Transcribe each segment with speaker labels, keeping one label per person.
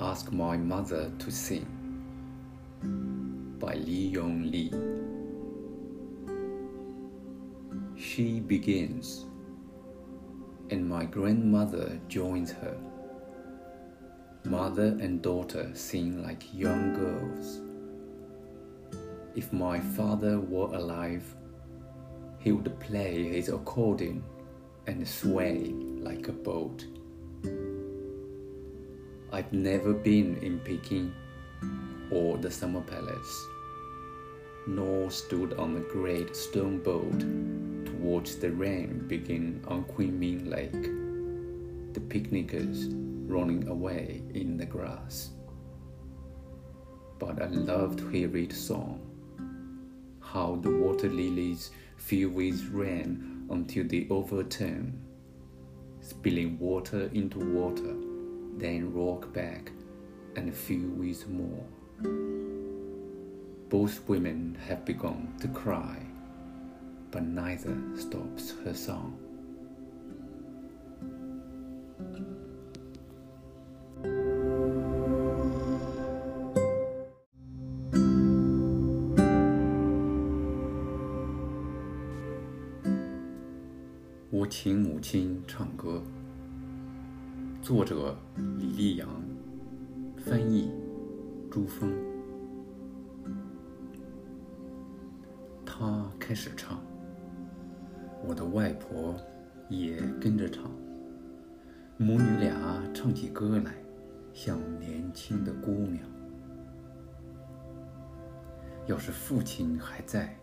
Speaker 1: Ask My Mother to Sing by Li-Young Lee. She begins, and my grandmother joins her. Mother and daughter sing like young girls. If my father were alive, he would play his accordion and sway like a boat. I've never been in Peking or the Summer Palace, nor stood on the great stone boat to watch the rain begin on Kunming Lake, the picnickers running away in the grass. But I love to hear it sung, how the water lilies fill with rain until they overturn, spilling water into water, then rock back and fill with more. Both women have begun to cry, but neither stops her song. 我请母亲唱歌。 作者：李立阳，翻译：朱峰。他开始唱，我的外婆也跟着唱。母女俩唱起歌来，像年轻的姑娘。要是父亲还在，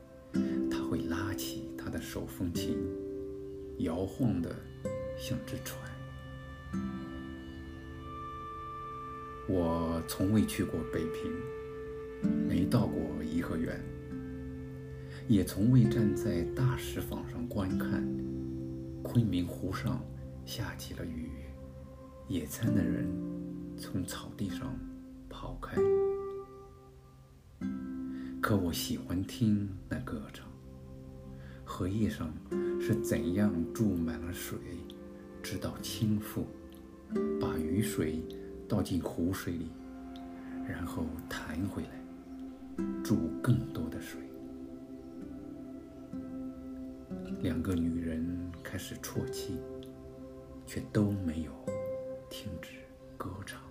Speaker 1: 他会拉起他的手风琴。摇晃的像只船。我从未去过北平，没到过颐和园，也从未站在大石坊上观看昆明湖上下起了雨，野餐的人从草地上跑开。可我喜欢听那歌唱。荷叶上是怎样注满了水，直到倾覆，把雨水倒进湖水里，然后弹回来，煮更多的水。两个女人开始啜泣，却都没有停止歌唱。